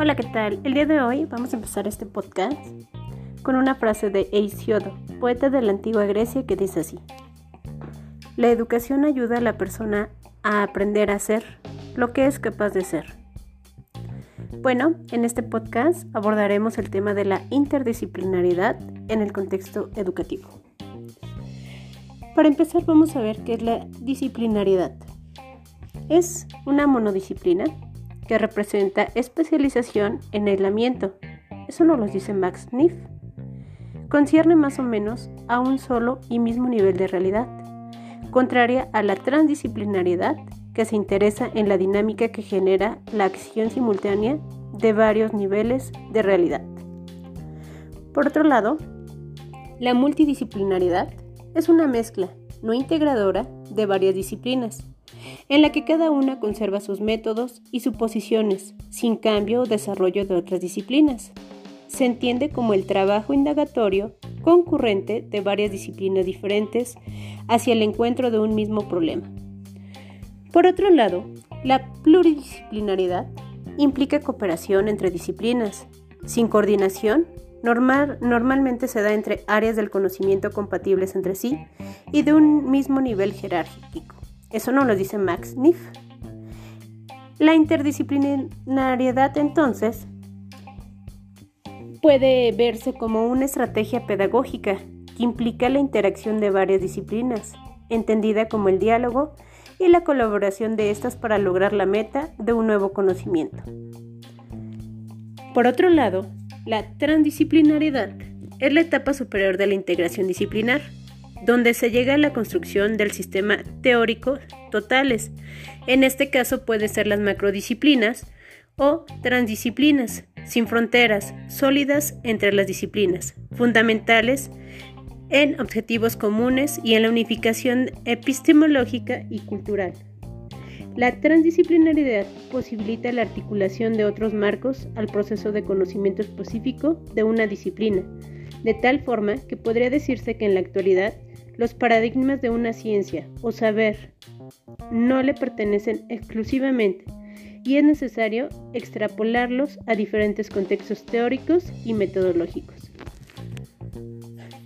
Hola, ¿qué tal? El día de hoy vamos a empezar este podcast con una frase de Hesiodo, poeta de la antigua Grecia, que dice así: La educación ayuda a la persona a aprender a ser lo que es capaz de ser. Bueno, en este podcast abordaremos el tema de la interdisciplinaridad en el contexto educativo. Para empezar vamos a ver qué es la disciplinaridad. Es una monodisciplina que representa especialización en aislamiento. Eso nos lo dice Max Niff. Concierne más o menos a un solo y mismo nivel de realidad, contraria a la transdisciplinariedad que se interesa en la dinámica que genera la acción simultánea de varios niveles de realidad. Por otro lado, la multidisciplinaridad es una mezcla no integradora de varias disciplinas, en la que cada una conserva sus métodos y suposiciones, sin cambio o desarrollo de otras disciplinas. Se entiende como el trabajo indagatorio concurrente de varias disciplinas diferentes hacia el encuentro de un mismo problema. Por otro lado, la pluridisciplinaridad implica cooperación entre disciplinas. Sin coordinación, normalmente se da entre áreas del conocimiento compatibles entre sí y de un mismo nivel jerárquico. Eso no lo dice Max Niff. La interdisciplinariedad entonces puede verse como una estrategia pedagógica que implica la interacción de varias disciplinas, entendida como el diálogo y la colaboración de estas para lograr la meta de un nuevo conocimiento. Por otro lado, la transdisciplinariedad es la etapa superior de la integración disciplinar, donde se llega a la construcción del sistema teórico totales. En este caso puede ser las macrodisciplinas o transdisciplinas, sin fronteras, sólidas entre las disciplinas, fundamentales en objetivos comunes y en la unificación epistemológica y cultural. La transdisciplinaridad posibilita la articulación de otros marcos al proceso de conocimiento específico de una disciplina, de tal forma que podría decirse que en la actualidad los paradigmas de una ciencia o saber no le pertenecen exclusivamente y es necesario extrapolarlos a diferentes contextos teóricos y metodológicos.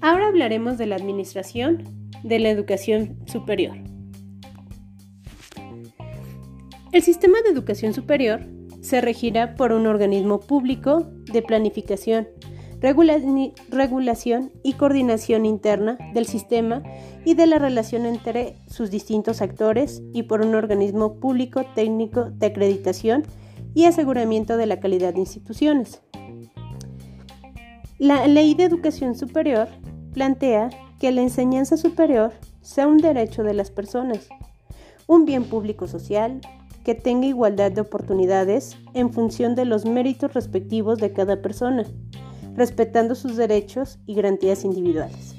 Ahora hablaremos de la administración de la educación superior. El sistema de educación superior se regirá por un organismo público de planificación, regulación y coordinación interna del sistema y de la relación entre sus distintos actores y por un organismo público técnico de acreditación y aseguramiento de la calidad de instituciones. La Ley de Educación Superior plantea que la enseñanza superior sea un derecho de las personas, un bien público social que tenga igualdad de oportunidades en función de los méritos respectivos de cada persona, respetando sus derechos y garantías individuales.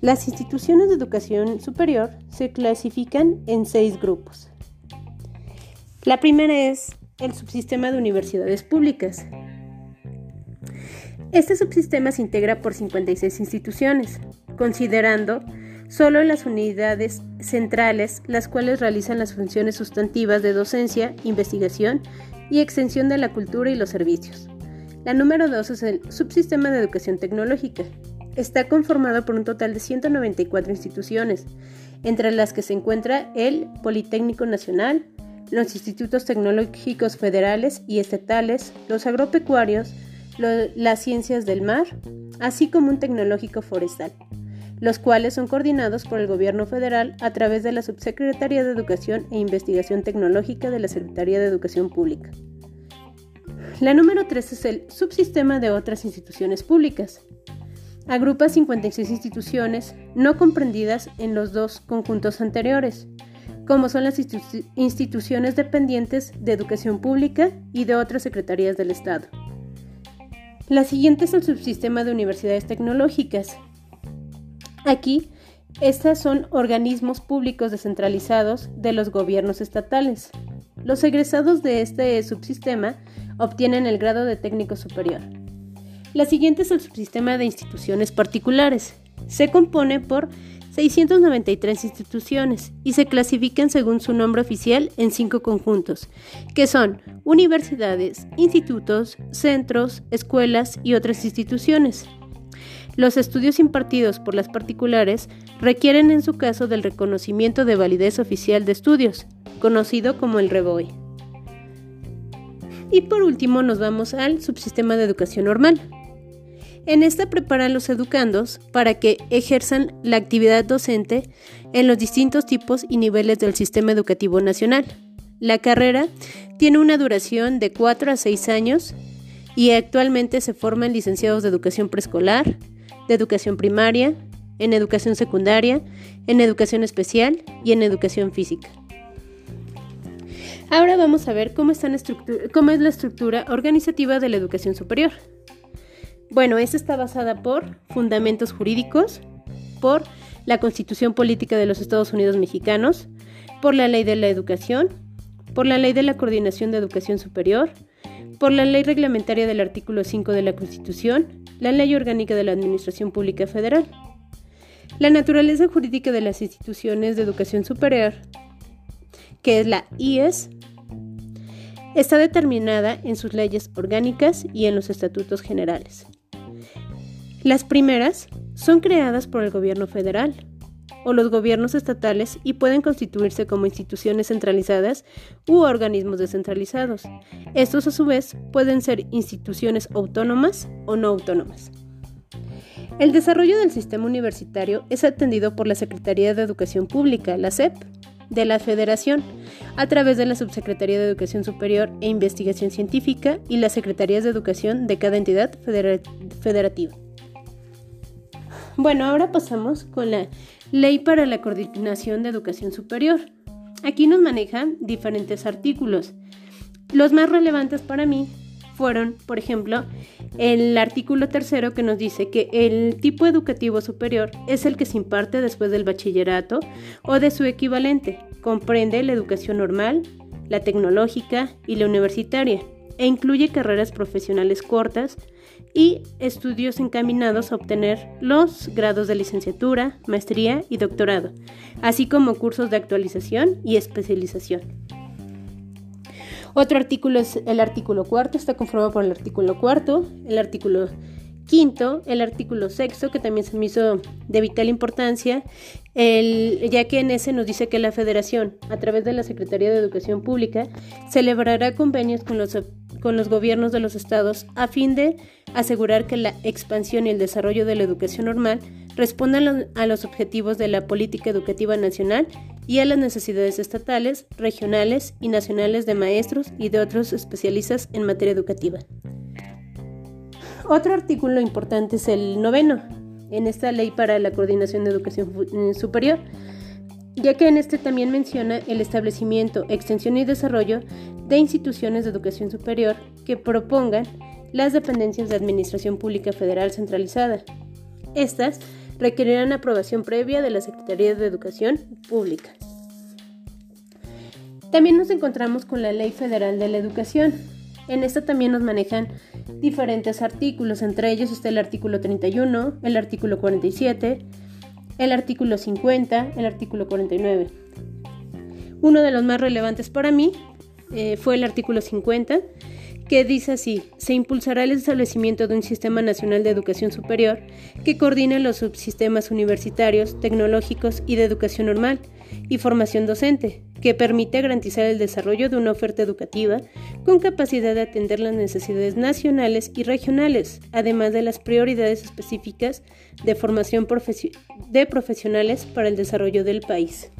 Las instituciones de educación superior se clasifican en seis grupos. La primera es el subsistema de universidades públicas, este subsistema se integra por 56 instituciones, considerando solo las unidades centrales, las cuales realizan las funciones sustantivas de docencia, investigación y extensión de la cultura y los servicios. La número 2 es el subsistema de educación tecnológica. Está conformado por un total de 194 instituciones, entre las que se encuentra el Politécnico Nacional, los institutos tecnológicos federales y estatales, los agropecuarios, las ciencias del mar, así como un tecnológico forestal, los cuales son coordinados por el Gobierno federal a través de la Subsecretaría de Educación e Investigación Tecnológica de la Secretaría de Educación Pública. La número 3 es el subsistema de otras instituciones públicas. Agrupa 56 instituciones no comprendidas en los dos conjuntos anteriores, como son las instituciones dependientes de educación pública y de otras secretarías del Estado. La siguiente es el subsistema de universidades tecnológicas. Aquí, estas son organismos públicos descentralizados de los gobiernos estatales. Los egresados de este subsistema obtienen el grado de técnico superior. La siguiente es el subsistema de instituciones particulares. Se compone por 693 instituciones y se clasifican según su nombre oficial en cinco conjuntos, que son universidades, institutos, centros, escuelas y otras instituciones. Los estudios impartidos por las particulares requieren en su caso del reconocimiento de validez oficial de estudios, conocido como el REBOE. Y por último nos vamos al subsistema de educación normal. En esta preparan los educandos para que ejerzan la actividad docente en los distintos tipos y niveles del sistema educativo nacional. La carrera tiene una duración de 4 a 6 años y actualmente se forman licenciados de educación preescolar, de educación primaria, en educación secundaria, en educación especial y en educación física. Ahora vamos a ver cómo, cómo es la estructura organizativa de la educación superior. Bueno, esta está basada por fundamentos jurídicos, por la Constitución Política de los Estados Unidos Mexicanos, por la Ley de la Educación, por la Ley de la Coordinación de Educación Superior, por la Ley Reglamentaria del artículo 5 de la Constitución, la Ley Orgánica de la Administración Pública Federal. La naturaleza jurídica de las instituciones de educación superior, que es la IES, está determinada en sus leyes orgánicas y en los estatutos generales. Las primeras son creadas por el gobierno federal o los gobiernos estatales y pueden constituirse como instituciones centralizadas u organismos descentralizados. Estos a su vez pueden ser instituciones autónomas o no autónomas. El desarrollo del sistema universitario es atendido por la Secretaría de Educación Pública, la SEP, de la Federación, a través de la Subsecretaría de Educación Superior e Investigación Científica y las Secretarías de Educación de cada entidad federativa. Bueno, ahora pasamos con la Ley para la Coordinación de Educación Superior. Aquí nos manejan diferentes artículos. Los más relevantes para mí fueron, por ejemplo, el artículo tercero que nos dice que el tipo educativo superior es el que se imparte después del bachillerato o de su equivalente. Comprende la educación normal, la tecnológica y la universitaria e incluye carreras profesionales cortas y estudios encaminados a obtener los grados de licenciatura, maestría y doctorado, así como cursos de actualización y especialización. Otro artículo es el artículo cuarto, está conformado por el artículo cuarto, el artículo quinto, el artículo sexto, que también se me hizo de vital importancia, ya que en ese nos dice que la Federación, a través de la Secretaría de Educación Pública, celebrará convenios con los, con los gobiernos de los estados a fin de asegurar que la expansión y el desarrollo de la educación normal respondan a los objetivos de la política educativa nacional y a las necesidades estatales, regionales y nacionales de maestros y de otros especialistas en materia educativa. Otro artículo importante es el noveno, en esta ley para la coordinación de educación eh, superior, ya que en este también menciona el establecimiento, extensión y desarrollo de instituciones de educación superior que propongan las dependencias de Administración Pública Federal centralizada. Estas requerirán aprobación previa de la Secretaría de Educación Pública. También nos encontramos con la Ley Federal de la Educación. En esta también nos manejan diferentes artículos, entre ellos está el artículo 31, el artículo 47, el artículo 50, el artículo 49. Uno de los más relevantes para mí eh, fue el artículo 50, que dice así, se impulsará el establecimiento de un sistema nacional de educación superior que coordine los subsistemas universitarios, tecnológicos y de educación normal y formación docente, que permite garantizar el desarrollo de una oferta educativa con capacidad de atender las necesidades nacionales y regionales, además de las prioridades específicas de formación de profesionales para el desarrollo del país.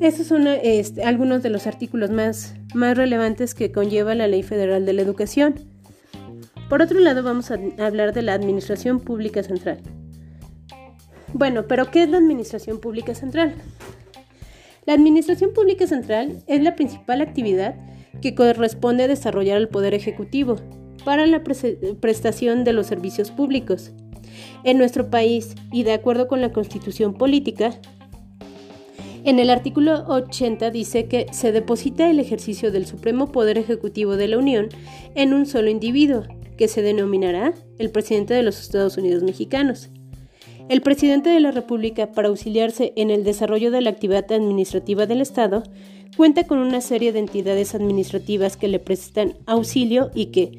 Estos son este, algunos de los artículos más, más relevantes que conlleva la Ley Federal de la Educación. Por otro lado, vamos a hablar de la Administración Pública Central. Bueno, pero ¿qué es la Administración Pública Central? La Administración Pública Central es la principal actividad que corresponde a desarrollar el Poder Ejecutivo para la prestación de los servicios públicos. En nuestro país, y de acuerdo con la Constitución Política, en el artículo 80 dice que se deposita el ejercicio del Supremo Poder Ejecutivo de la Unión en un solo individuo, que se denominará el presidente de los Estados Unidos mexicanos. El presidente de la República, para auxiliarse en el desarrollo de la actividad administrativa del Estado, cuenta con una serie de entidades administrativas que le prestan auxilio y que,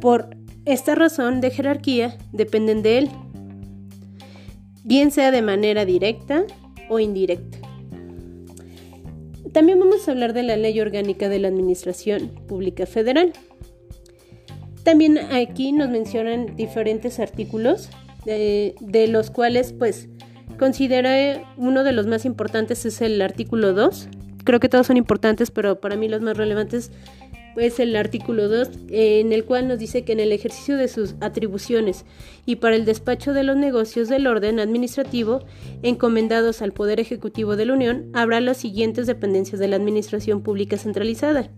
por esta razón de jerarquía, dependen de él, bien sea de manera directa o indirecta. También vamos a hablar de la Ley Orgánica de la Administración Pública Federal. También aquí nos mencionan diferentes artículos de, los cuales pues considera uno de los más importantes es el artículo 2. Creo que todos son importantes, pero para mí los más relevantes es el artículo 2, en el cual nos dice que en el ejercicio de sus atribuciones y para el despacho de los negocios del orden administrativo encomendados al Poder Ejecutivo de la Unión, habrá las siguientes dependencias de la Administración Pública Centralizada.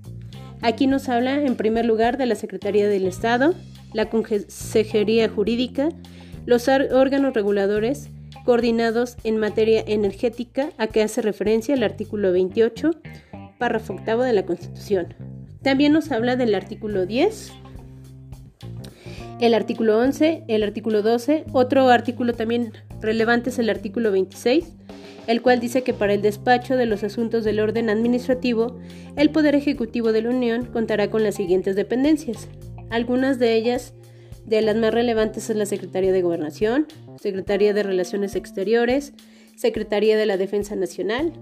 Aquí nos habla, en primer lugar, de la Secretaría del Estado, la Consejería Jurídica, los órganos reguladores coordinados en materia energética, a que hace referencia el artículo 28, párrafo octavo de la Constitución. También nos habla del artículo 10, el artículo 11, el artículo 12. Otro artículo también relevante es el artículo 26, el cual dice que para el despacho de los asuntos del orden administrativo, el Poder Ejecutivo de la Unión contará con las siguientes dependencias. Algunas de ellas, de las más relevantes, es la Secretaría de Gobernación, Secretaría de Relaciones Exteriores, Secretaría de la Defensa Nacional,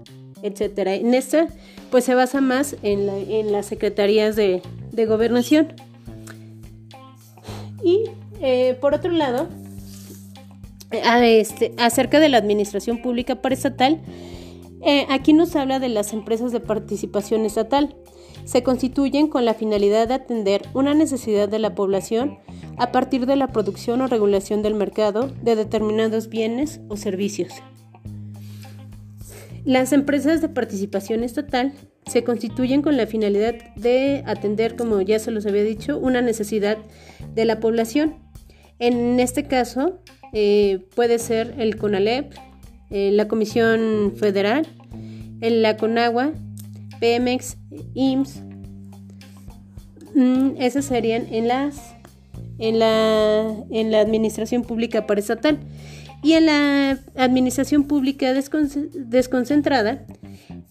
etcétera. En esta, pues se basa más en, las secretarías de, gobernación. Y eh, por otro lado, este, acerca de la administración pública paraestatal, eh, aquí nos habla de las empresas de participación estatal. Se constituyen con la finalidad de atender una necesidad de la población a partir de la producción o regulación del mercado de determinados bienes o servicios. Las empresas de participación estatal se constituyen con la finalidad de atender, como ya se los había dicho, una necesidad de la población. En este caso, eh, puede ser el CONALEP, eh, la Comisión Federal, la CONAGUA, PEMEX, IMSS. Mm, esas serían en las en la, en la administración pública estatal y en la administración pública desconcentrada,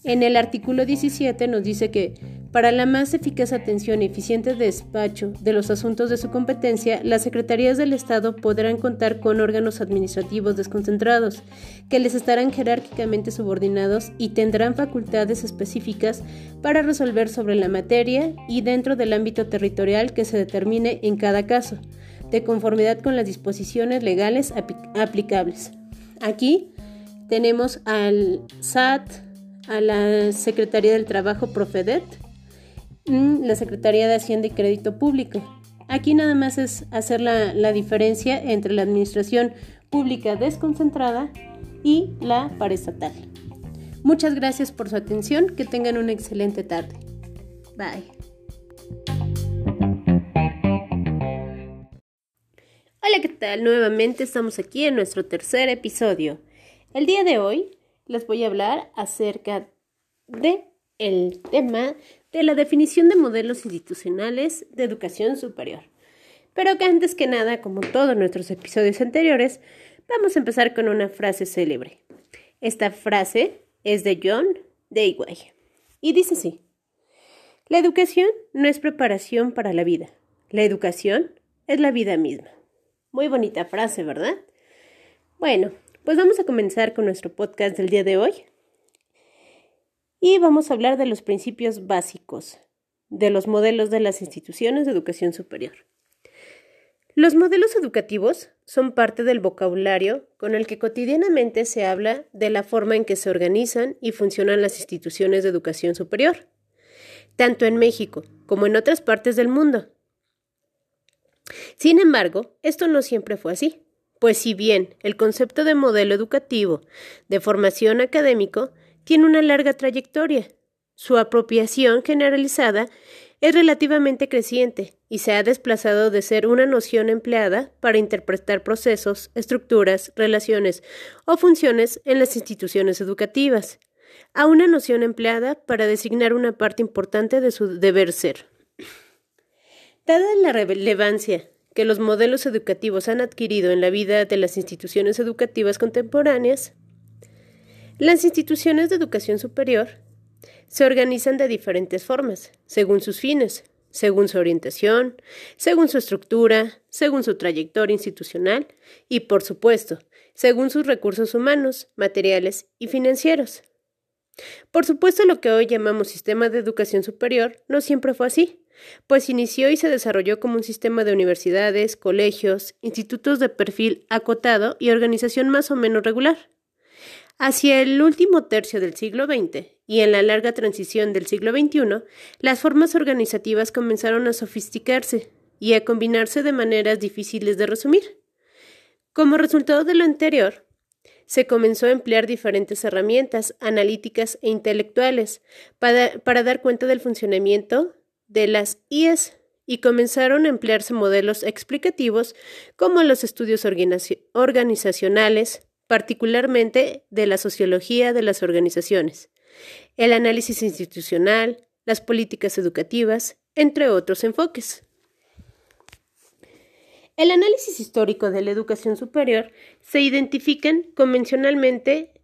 en el artículo 17 nos dice que para la más eficaz atención y eficiente despacho de los asuntos de su competencia, las secretarías del Estado podrán contar con órganos administrativos desconcentrados, que les estarán jerárquicamente subordinados y tendrán facultades específicas para resolver sobre la materia y dentro del ámbito territorial que se determine en cada caso de conformidad con las disposiciones legales aplicables. Aquí tenemos al SAT, a la Secretaría del Trabajo Profedet, la Secretaría de Hacienda y Crédito Público. Aquí nada más es hacer la, la diferencia entre la administración pública desconcentrada y la paraestatal. Muchas gracias por su atención, que tengan una excelente tarde. Bye. Hola, ¿qué tal? Nuevamente estamos aquí en nuestro tercer episodio. El día de hoy les voy a hablar acerca de el tema de la definición de modelos institucionales de educación superior. Pero que antes que nada, como todos nuestros episodios anteriores, vamos a empezar con una frase célebre. Esta frase es de John Dewey y dice así: La educación no es preparación para la vida. La educación es la vida misma. Muy bonita frase, ¿verdad? Bueno, pues vamos a comenzar con nuestro podcast del día de hoy. Y vamos a hablar de los principios básicos de los modelos de las instituciones de educación superior. Los modelos educativos son parte del vocabulario con el que cotidianamente se habla de la forma en que se organizan y funcionan las instituciones de educación superior, tanto en México como en otras partes del mundo. Sin embargo, esto no siempre fue así, pues si bien el concepto de modelo educativo de formación académico tiene una larga trayectoria, su apropiación generalizada es relativamente creciente y se ha desplazado de ser una noción empleada para interpretar procesos, estructuras, relaciones o funciones en las instituciones educativas, a una noción empleada para designar una parte importante de su deber ser. Dada la relevancia que los modelos educativos han adquirido en la vida de las instituciones educativas contemporáneas, las instituciones de educación superior se organizan de diferentes formas, según sus fines, según su orientación, según su estructura, según su trayectoria institucional y, por supuesto, según sus recursos humanos, materiales y financieros. Por supuesto, lo que hoy llamamos sistema de educación superior no siempre fue así, pues inició y se desarrolló como un sistema de universidades, colegios, institutos de perfil acotado y organización más o menos regular. Hacia el último tercio del siglo XX y en la larga transición del siglo XXI, las formas organizativas comenzaron a sofisticarse y a combinarse de maneras difíciles de resumir. Como resultado de lo anterior, se comenzó a emplear diferentes herramientas analíticas e intelectuales para, dar cuenta del funcionamiento de las IES y comenzaron a emplearse modelos explicativos como los estudios organizacionales, particularmente de la sociología de las organizaciones, el análisis institucional, las políticas educativas, entre otros enfoques. El análisis histórico de la educación superior se identifican convencionalmente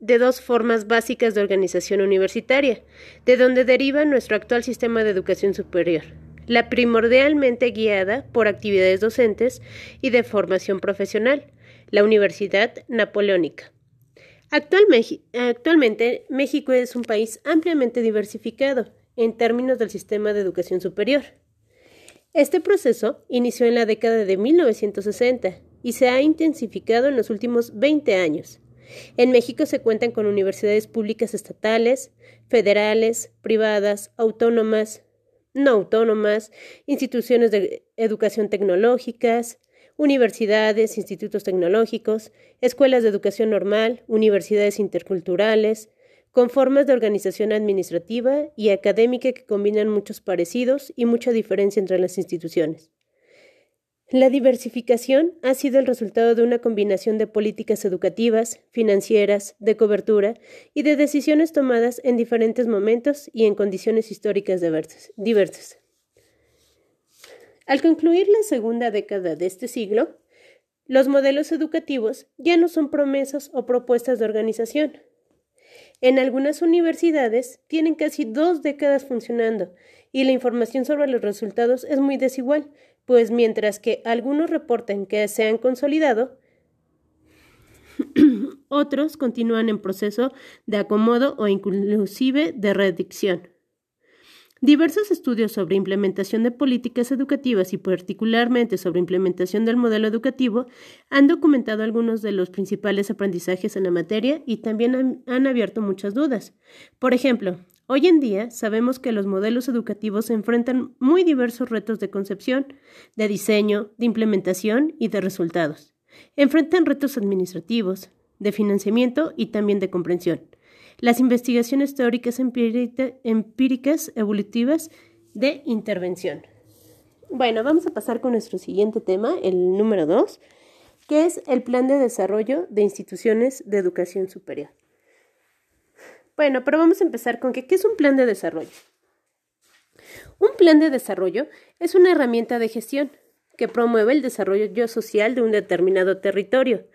de dos formas básicas de organización universitaria, de donde deriva nuestro actual sistema de educación superior, la primordialmente guiada por actividades docentes y de formación profesional, la Universidad Napoleónica. Actualmente, México es un país ampliamente diversificado en términos del sistema de educación superior. Este proceso inició en la década de 1960 y se ha intensificado en los últimos 20 años. En México se cuentan con universidades públicas estatales, federales, privadas, autónomas, no autónomas, instituciones de educación tecnológicas, universidades, institutos tecnológicos, escuelas de educación normal, universidades interculturales, con formas de organización administrativa y académica que combinan muchos parecidos y mucha diferencia entre las instituciones. La diversificación ha sido el resultado de una combinación de políticas educativas, financieras, de cobertura y de decisiones tomadas en diferentes momentos y en condiciones históricas diversas. Al concluir la segunda década de este siglo, los modelos educativos ya no son promesas o propuestas de organización. En algunas universidades tienen casi dos décadas funcionando y la información sobre los resultados es muy desigual, pues mientras que algunos reportan que se han consolidado, otros continúan en proceso de acomodo o inclusive de redicción. Diversos estudios sobre implementación de políticas educativas y particularmente sobre implementación del modelo educativo han documentado algunos de los principales aprendizajes en la materia y también han, abierto muchas dudas. Por ejemplo, hoy en día sabemos que los modelos educativos enfrentan muy diversos retos de concepción, de diseño, de implementación y de resultados. Enfrentan retos administrativos, de financiamiento y también de comprensión las investigaciones teóricas empíricas evolutivas de intervención. Bueno, vamos a pasar con nuestro siguiente tema, el número dos, que es el Plan de Desarrollo de Instituciones de Educación Superior. Bueno, pero vamos a empezar con que, ¿qué es un plan de desarrollo? Un plan de desarrollo es una herramienta de gestión que promueve el desarrollo social de un determinado territorio.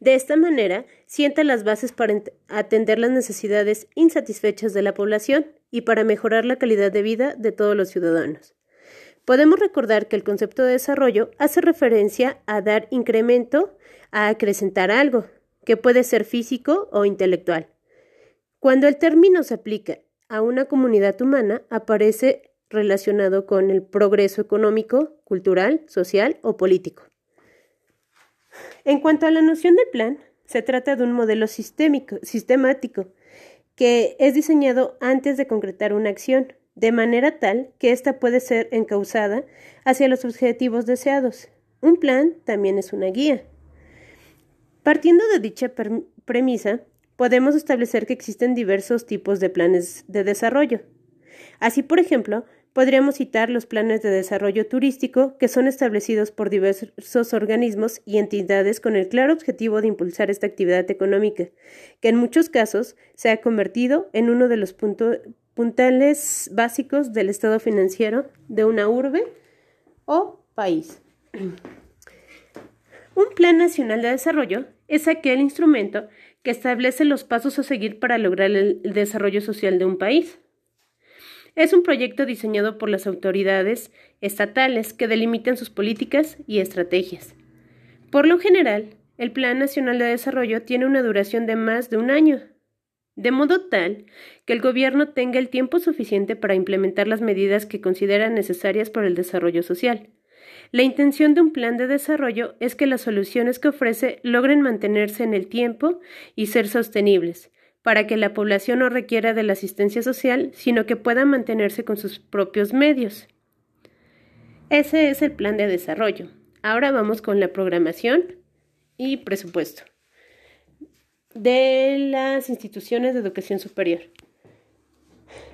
De esta manera, sienta las bases para atender las necesidades insatisfechas de la población y para mejorar la calidad de vida de todos los ciudadanos. Podemos recordar que el concepto de desarrollo hace referencia a dar incremento, a acrecentar algo, que puede ser físico o intelectual. Cuando el término se aplica a una comunidad humana, aparece relacionado con el progreso económico, cultural, social o político. En cuanto a la noción del plan, se trata de un modelo sistémico, sistemático que es diseñado antes de concretar una acción, de manera tal que ésta puede ser encauzada hacia los objetivos deseados. Un plan también es una guía. Partiendo de dicha premisa, podemos establecer que existen diversos tipos de planes de desarrollo. Así, por ejemplo, Podríamos citar los planes de desarrollo turístico que son establecidos por diversos organismos y entidades con el claro objetivo de impulsar esta actividad económica, que en muchos casos se ha convertido en uno de los puntales básicos del estado financiero de una urbe o país. Un Plan Nacional de Desarrollo es aquel instrumento que establece los pasos a seguir para lograr el desarrollo social de un país. Es un proyecto diseñado por las autoridades estatales que delimitan sus políticas y estrategias. Por lo general, el Plan Nacional de Desarrollo tiene una duración de más de un año, de modo tal que el gobierno tenga el tiempo suficiente para implementar las medidas que considera necesarias para el desarrollo social. La intención de un plan de desarrollo es que las soluciones que ofrece logren mantenerse en el tiempo y ser sostenibles, para que la población no requiera de la asistencia social, sino que pueda mantenerse con sus propios medios. Ese es el plan de desarrollo. Ahora vamos con la programación y presupuesto de las instituciones de educación superior.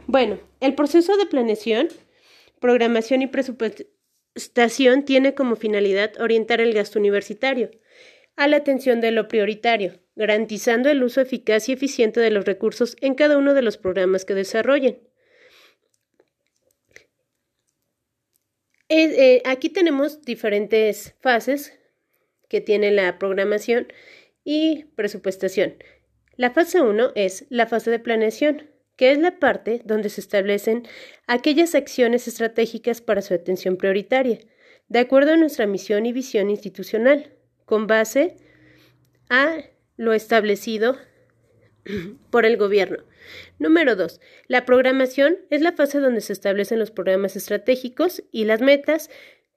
Bueno, el proceso de planeación, programación y presupuestación tiene como finalidad orientar el gasto universitario a la atención de lo prioritario, garantizando el uso eficaz y eficiente de los recursos en cada uno de los programas que desarrollen. Eh, eh, aquí tenemos diferentes fases que tiene la programación y presupuestación. La fase 1 es la fase de planeación, que es la parte donde se establecen aquellas acciones estratégicas para su atención prioritaria, de acuerdo a nuestra misión y visión institucional, con base a lo establecido por el gobierno. Número 2. La programación es la fase donde se establecen los programas estratégicos y las metas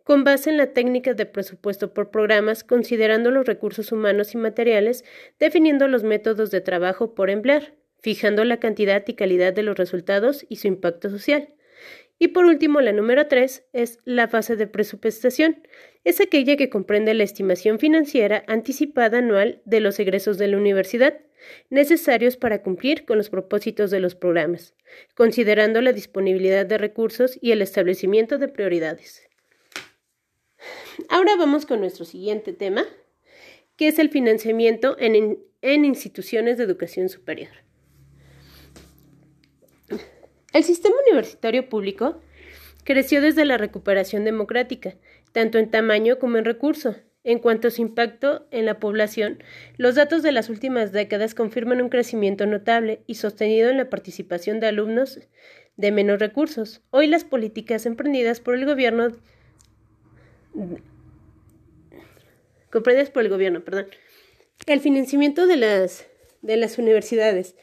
con base en la técnica de presupuesto por programas, considerando los recursos humanos y materiales, definiendo los métodos de trabajo por emplear, fijando la cantidad y calidad de los resultados y su impacto social. Y por último, la número tres es la fase de presupuestación. Es aquella que comprende la estimación financiera anticipada anual de los egresos de la universidad, necesarios para cumplir con los propósitos de los programas, considerando la disponibilidad de recursos y el establecimiento de prioridades. Ahora vamos con nuestro siguiente tema, que es el financiamiento en, instituciones de educación superior. El sistema universitario público creció desde la recuperación democrática, tanto en tamaño como en recurso. En cuanto a su impacto en la población, los datos de las últimas décadas confirman un crecimiento notable y sostenido en la participación de alumnos de menos recursos. Hoy las políticas emprendidas por el gobierno comprendidas por el gobierno, perdón. El financiamiento de las, de las universidades.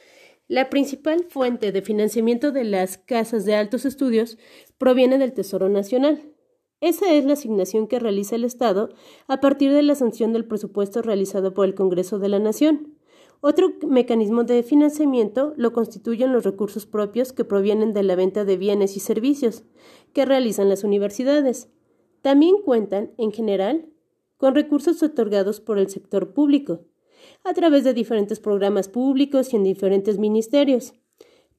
La principal fuente de financiamiento de las casas de altos estudios proviene del Tesoro Nacional. Esa es la asignación que realiza el Estado a partir de la sanción del presupuesto realizado por el Congreso de la Nación. Otro mecanismo de financiamiento lo constituyen los recursos propios que provienen de la venta de bienes y servicios que realizan las universidades. También cuentan, en general, con recursos otorgados por el sector público, a través de diferentes programas públicos y en diferentes ministerios,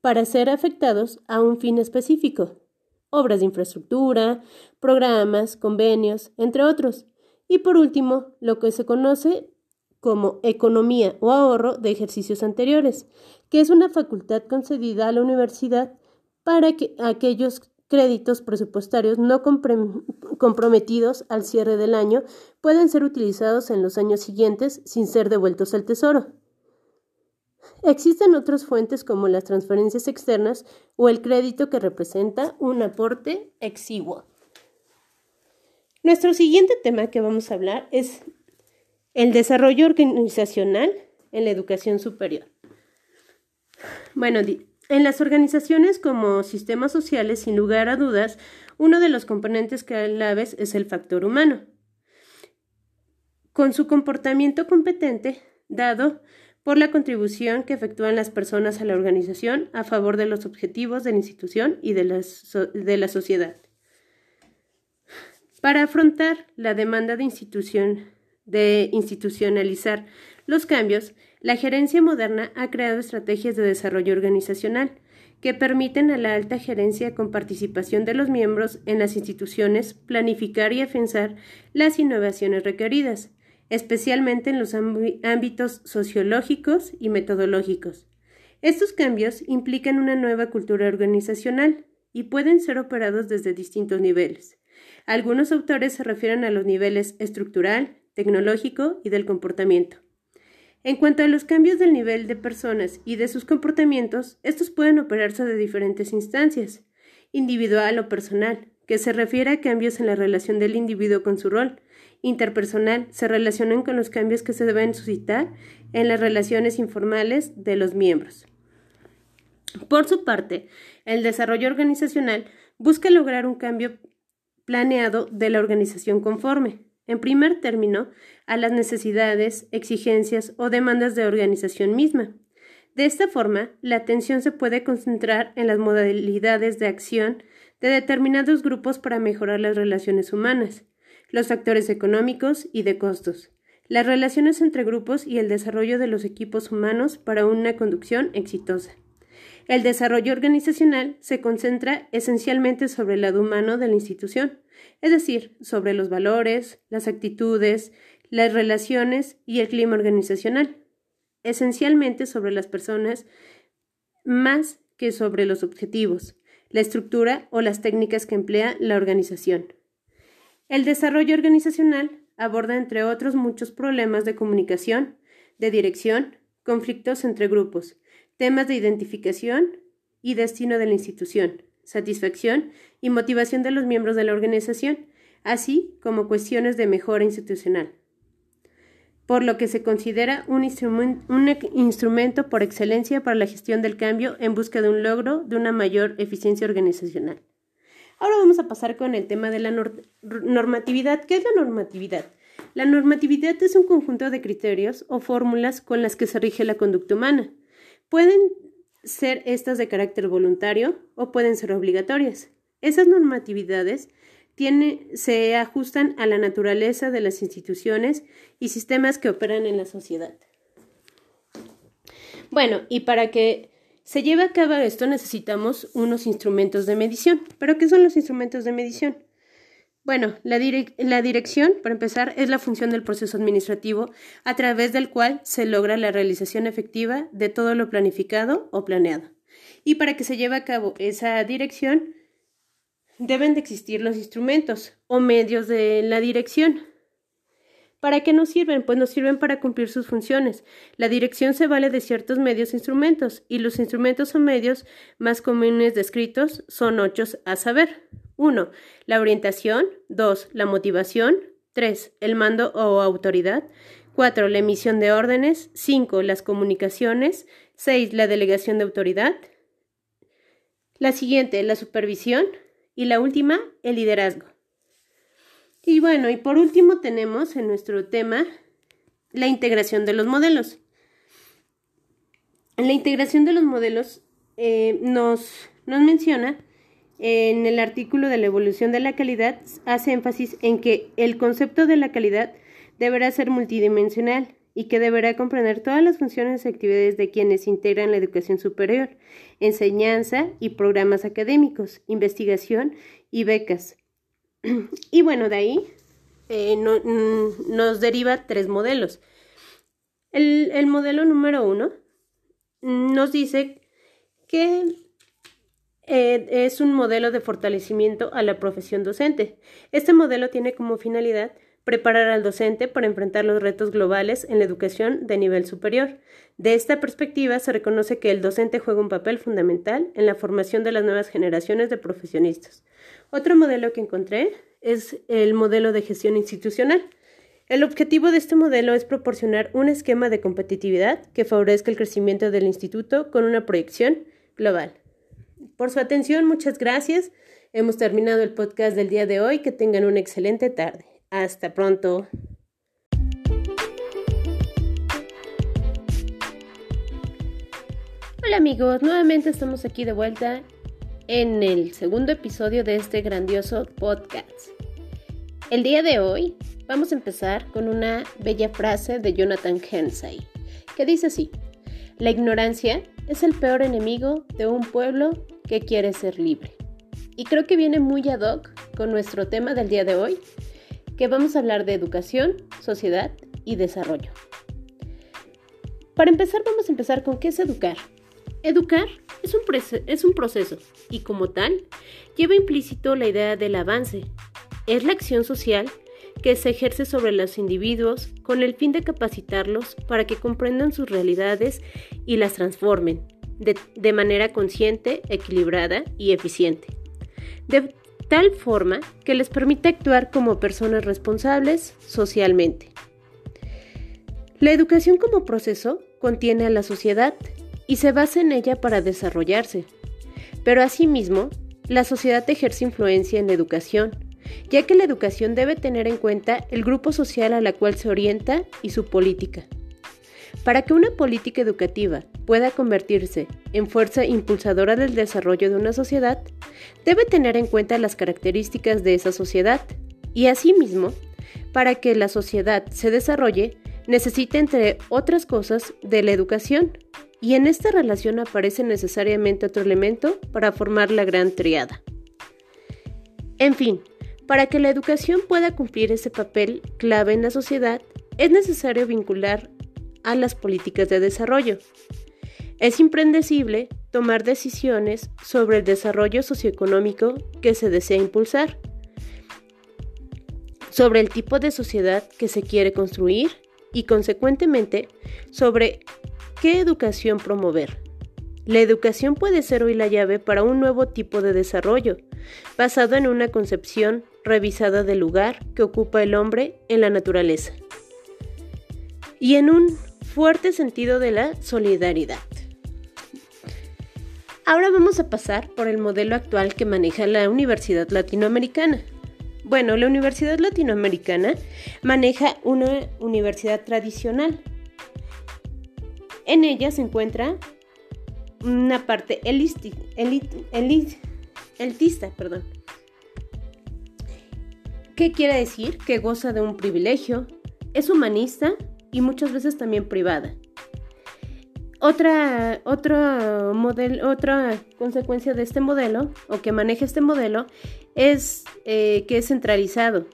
para ser afectados a un fin específico, obras de infraestructura, programas, convenios, entre otros. Y por último, lo que se conoce como economía o ahorro de ejercicios anteriores, que es una facultad concedida a la universidad para que aquellos créditos presupuestarios no comprometidos al cierre del año pueden ser utilizados en los años siguientes sin ser devueltos al Tesoro. Existen otras fuentes como las transferencias externas o el crédito que representa un aporte exiguo. Nuestro siguiente tema que vamos a hablar es el desarrollo organizacional en la educación superior. Bueno, en las organizaciones como sistemas sociales, sin lugar a dudas, uno de los componentes claves es el factor humano. Con su comportamiento competente, dado por la contribución que efectúan las personas a la organización a favor de los objetivos de la institución y de la, de la sociedad. Para afrontar la demanda de, institución, de institucionalizar los cambios, la gerencia moderna ha creado estrategias de desarrollo organizacional que permiten a la alta gerencia con participación de los miembros en las instituciones planificar y afianzar las innovaciones requeridas, especialmente en los ámbitos sociológicos y metodológicos. Estos cambios implican una nueva cultura organizacional y pueden ser operados desde distintos niveles. Algunos autores se refieren a los niveles estructural, tecnológico y del comportamiento. En cuanto a los cambios del nivel de personas y de sus comportamientos, estos pueden operarse de diferentes instancias, individual o personal, que se refiere a cambios en la relación del individuo con su rol, interpersonal, se relacionan con los cambios que se deben suscitar en las relaciones informales de los miembros. Por su parte, el desarrollo organizacional busca lograr un cambio planeado de la organización conforme, en primer término, a las necesidades, exigencias o demandas de organización misma. De esta forma, la atención se puede concentrar en las modalidades de acción de determinados grupos para mejorar las relaciones humanas, los factores económicos y de costos, las relaciones entre grupos y el desarrollo de los equipos humanos para una conducción exitosa. El desarrollo organizacional se concentra esencialmente sobre el lado humano de la institución, es decir, sobre los valores, las actitudes, las relaciones y el clima organizacional, esencialmente sobre las personas más que sobre los objetivos, la estructura o las técnicas que emplea la organización. El desarrollo organizacional aborda, entre otros, muchos problemas de comunicación, de dirección, conflictos entre grupos, temas de identificación y destino de la institución, satisfacción y motivación de los miembros de la organización, así como cuestiones de mejora institucional, por lo que se considera un, instrumento por excelencia para la gestión del cambio en busca de un logro de una mayor eficiencia organizacional. Ahora vamos a pasar con el tema de la normatividad. ¿Qué es la normatividad? La normatividad es un conjunto de criterios o fórmulas con las que se rige la conducta humana. Pueden ser estas de carácter voluntario o pueden ser obligatorias. Esas normatividades se ajustan a la naturaleza de las instituciones y sistemas que operan en la sociedad. Bueno, y para que se lleve a cabo esto necesitamos unos instrumentos de medición. ¿Pero qué son los instrumentos de medición? Bueno, la, dirección, para empezar, es la función del proceso administrativo a través del cual se logra la realización efectiva de todo lo planificado o planeado. Y para que se lleve a cabo esa dirección, deben de existir los instrumentos o medios de la dirección. ¿Para qué nos sirven? Pues nos sirven para cumplir sus funciones. La dirección se vale de ciertos medios e instrumentos, y los instrumentos o medios más comunes descritos son ocho a saber. 1. La orientación. 2. La motivación. 3. El mando o autoridad. 4. La emisión de órdenes. 5. Las comunicaciones. 6. La delegación de autoridad. La siguiente, la supervisión. Y la última, el liderazgo. Y bueno, y por último tenemos en nuestro tema la integración de los modelos. La integración de los modelos eh, nos, nos menciona en el artículo de la evolución de la calidad hace énfasis en que el concepto de la calidad deberá ser multidimensional y que deberá comprender todas las funciones y actividades de quienes integran la educación superior, enseñanza y programas académicos, investigación y becas. Y bueno, de ahí eh, mm, nos deriva tres modelos. El, el modelo número uno nos dice que eh, es un modelo de fortalecimiento a la profesión docente. Este modelo tiene como finalidad preparar al docente para enfrentar los retos globales en la educación de nivel superior. De esta perspectiva, se reconoce que el docente juega un papel fundamental en la formación de las nuevas generaciones de profesionistas. Otro modelo que encontré es el modelo de gestión institucional. El objetivo de este modelo es proporcionar un esquema de competitividad que favorezca el crecimiento del instituto con una proyección global. Por su atención, muchas gracias. Hemos terminado el podcast del día de hoy. Que tengan una excelente tarde. Hasta pronto. Hola amigos, nuevamente estamos aquí de vuelta en el segundo episodio de este grandioso podcast. El día de hoy vamos a empezar con una bella frase de Jonathan Hensay, que dice así, la ignorancia es el peor enemigo de un pueblo que quiere ser libre. Y creo que viene muy ad hoc con nuestro tema del día de hoy, que vamos a hablar de educación, sociedad y desarrollo. Para empezar, vamos a empezar con qué es educar. Educar es un, es un proceso y como tal lleva implícito la idea del avance, es la acción social que se ejerce sobre los individuos con el fin de capacitarlos para que comprendan sus realidades y las transformen de, manera consciente, equilibrada y eficiente, de tal forma que les permita actuar como personas responsables socialmente. La educación como proceso contiene a la sociedad y se basa en ella para desarrollarse, pero asimismo, la sociedad ejerce influencia en la educación, ya que la educación debe tener en cuenta el grupo social a la cual se orienta y su política. Para que una política educativa pueda convertirse en fuerza impulsadora del desarrollo de una sociedad, debe tener en cuenta las características de esa sociedad. Y asimismo, para que la sociedad se desarrolle, necesita entre otras cosas de la educación, y en esta relación aparece necesariamente otro elemento para formar la gran triada. En fin, para que la educación pueda cumplir ese papel clave en la sociedad, es necesario vincular a las políticas de desarrollo. Es imprescindible tomar decisiones sobre el desarrollo socioeconómico que se desea impulsar, sobre el tipo de sociedad que se quiere construir y, consecuentemente, sobre qué educación promover. La educación puede ser hoy la llave para un nuevo tipo de desarrollo, basado en una concepción revisada del lugar que ocupa el hombre en la naturaleza y en un fuerte sentido de la solidaridad. Ahora vamos a pasar por el modelo actual que maneja la Universidad Latinoamericana. Bueno, la Universidad Latinoamericana maneja una universidad tradicional. En ella se encuentra una parte elitista, perdón, ¿Qué quiere decir? Que goza de un privilegio, es humanista y muchas veces también privada. Otra, otra consecuencia de este modelo, o que maneja este modelo, es eh, que es centralizado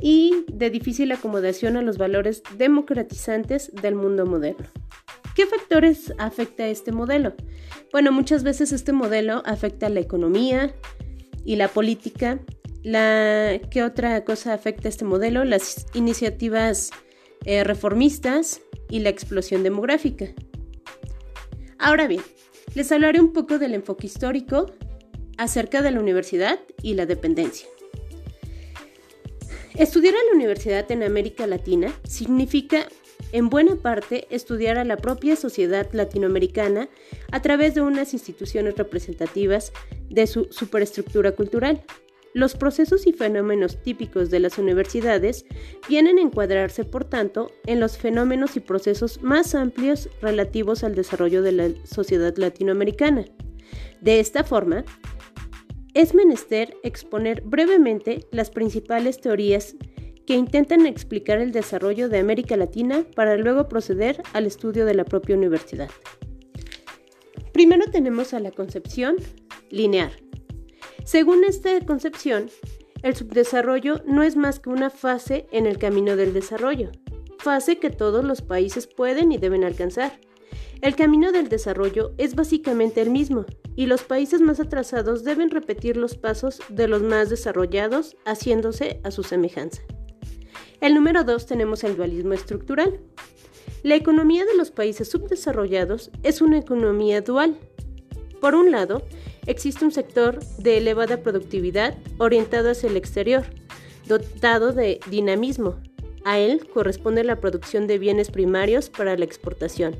y de difícil acomodación a los valores democratizantes del mundo moderno. ¿Qué factores afecta este modelo? Bueno, muchas veces este modelo afecta a la economía y la política la, ¿Qué otra cosa afecta a este modelo? Las iniciativas eh, reformistas y la explosión demográfica. Ahora bien, les hablaré un poco del enfoque histórico acerca de la universidad y la dependencia. Estudiar a la universidad en América Latina significa en buena parte estudiar a la propia sociedad latinoamericana a través de unas instituciones representativas de su superestructura cultural. Los procesos y fenómenos típicos de las universidades vienen a encuadrarse, por tanto, en los fenómenos y procesos más amplios relativos al desarrollo de la sociedad latinoamericana. De esta forma, es menester exponer brevemente las principales teorías que intentan explicar el desarrollo de América Latina para luego proceder al estudio de la propia universidad. Primero tenemos a la concepción lineal según esta concepción, el subdesarrollo no es más que una fase en el camino del desarrollo, fase que todos los países pueden y deben alcanzar. El camino del desarrollo es básicamente el mismo, y los países más atrasados deben repetir los pasos de los más desarrollados, haciéndose a su semejanza. El número 2 tenemos el dualismo estructural. La economía de los países subdesarrollados es una economía dual. Por un lado, existe un sector de elevada productividad orientado hacia el exterior, dotado de dinamismo. A él corresponde la producción de bienes primarios para la exportación.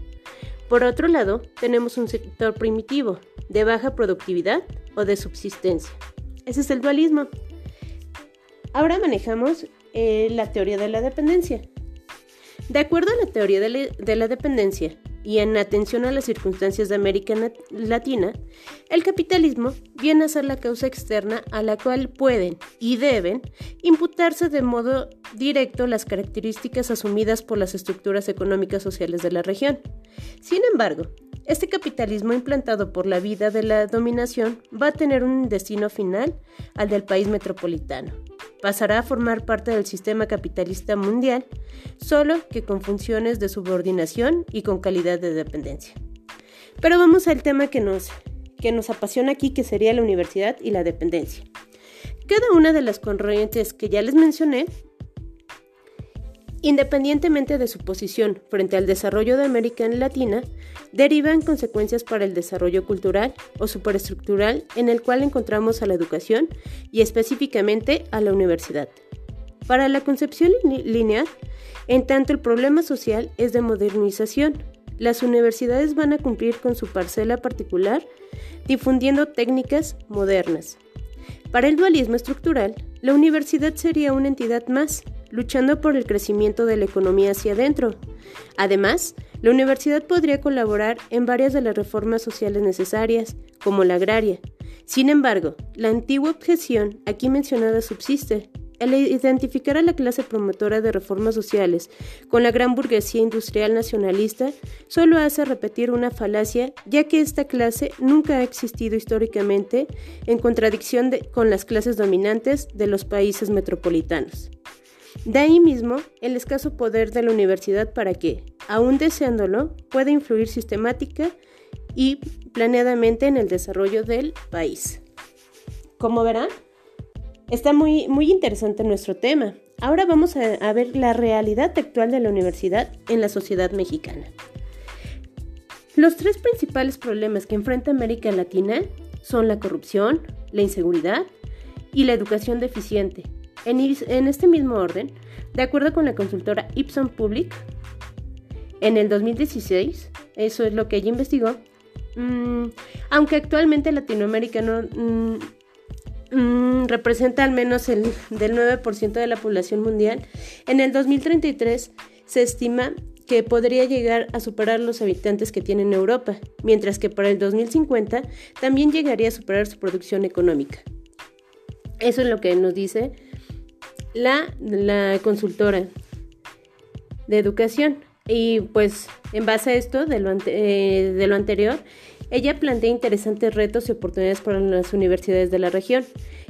Por otro lado, tenemos un sector primitivo, de baja productividad o de subsistencia. Ese es el dualismo. Ahora manejamos eh, la teoría de la dependencia. De acuerdo a la teoría de la dependencia, y en atención a las circunstancias de América Latina, el capitalismo viene a ser la causa externa a la cual pueden y deben imputarse de modo directo las características asumidas por las estructuras económicas sociales de la región. Sin embargo, este capitalismo implantado por la vida de la dominación va a tener un destino final al del país metropolitano pasará a formar parte del sistema capitalista mundial, solo que con funciones de subordinación y con calidad de dependencia. Pero vamos al tema que nos, que nos apasiona aquí, que sería la universidad y la dependencia. Cada una de las corrientes que ya les mencioné, independientemente de su posición frente al desarrollo de América Latina, derivan consecuencias para el desarrollo cultural o superestructural en el cual encontramos a la educación y específicamente a la universidad. Para la concepción lineal, en tanto el problema social es de modernización, las universidades van a cumplir con su parcela particular difundiendo técnicas modernas. Para el dualismo estructural, la universidad sería una entidad más, luchando por el crecimiento de la economía hacia adentro. Además, la universidad podría colaborar en varias de las reformas sociales necesarias, como la agraria. Sin embargo, la antigua objeción aquí mencionada subsiste, el identificar a la clase promotora de reformas sociales con la gran burguesía industrial nacionalista solo hace repetir una falacia, ya que esta clase nunca ha existido históricamente en contradicción con las clases dominantes de los países metropolitanos. De ahí mismo el escaso poder de la universidad para que, aun deseándolo, pueda influir sistemática y planeadamente en el desarrollo del país. Como verán, Está muy, muy interesante nuestro tema. Ahora vamos a, ver la realidad actual de la universidad en la sociedad mexicana. Los tres principales problemas que enfrenta América Latina son la corrupción, la inseguridad y la educación deficiente. En, en, este mismo orden, de acuerdo con la consultora Ipson Public, en el 2016, eso es lo que ella investigó, mm, aunque actualmente Latinoamérica no, mm, Mm, representa al menos el del 9% de la población mundial, en el 2033 se estima que podría llegar a superar los habitantes que tiene Europa, mientras que para el 2050 también llegaría a superar su producción económica. Eso es lo que nos dice la, la consultora de educación. Y pues en base a esto, de lo, eh, de lo anterior, ella plantea interesantes retos y oportunidades para las universidades de la región,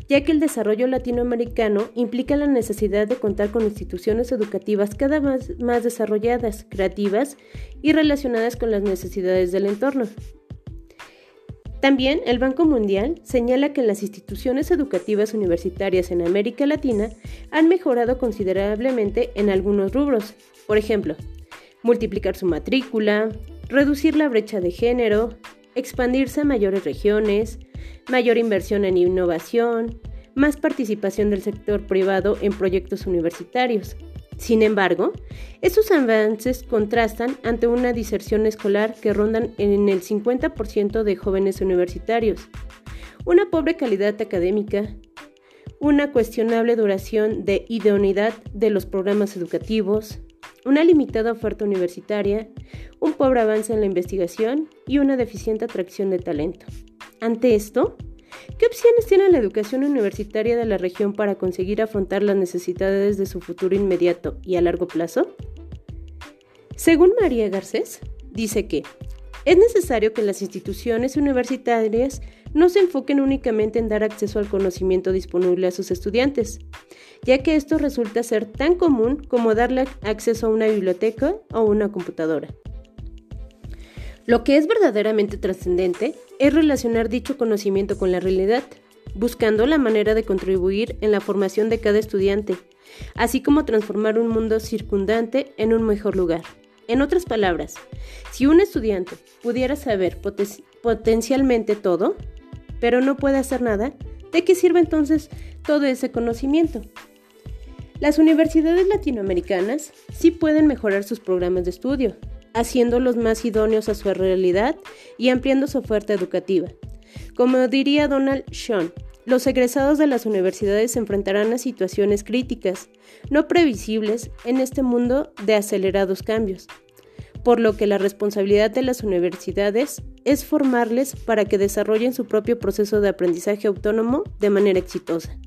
ya que el desarrollo latinoamericano implica la necesidad de contar con instituciones educativas cada vez más desarrolladas, creativas y relacionadas con las necesidades del entorno. También el Banco Mundial señala que las instituciones educativas universitarias en América Latina han mejorado considerablemente en algunos rubros. Por ejemplo, multiplicar su matrícula, reducir la brecha de género, expandirse a mayores regiones, mayor inversión en innovación, más participación del sector privado en proyectos universitarios. Sin embargo, estos avances contrastan ante una diserción escolar que rondan en el 50% de jóvenes universitarios, una pobre calidad académica, una cuestionable duración de idoneidad de los programas educativos, una limitada oferta universitaria, un pobre avance en la investigación y una deficiente atracción de talento. Ante esto, ¿qué opciones tiene la educación universitaria de la región para conseguir afrontar las necesidades de su futuro inmediato y a largo plazo? Según María Garcés, dice que es necesario que las instituciones universitarias no se enfoquen únicamente en dar acceso al conocimiento disponible a sus estudiantes, ya que esto resulta ser tan común como darle acceso a una biblioteca o una computadora. Lo que es verdaderamente trascendente es relacionar dicho conocimiento con la realidad, buscando la manera de contribuir en la formación de cada estudiante, así como transformar un mundo circundante en un mejor lugar. En otras palabras, si un estudiante pudiera saber potencialmente todo, pero no puede hacer nada, ¿de qué sirve entonces todo ese conocimiento? Las universidades latinoamericanas sí pueden mejorar sus programas de estudio, haciéndolos más idóneos a su realidad y ampliando su oferta educativa. Como diría Donald Sean, los egresados de las universidades se enfrentarán a situaciones críticas, no previsibles en este mundo de acelerados cambios, por lo que la responsabilidad de las universidades es formarles para que desarrollen su propio proceso de aprendizaje autónomo de manera exitosa.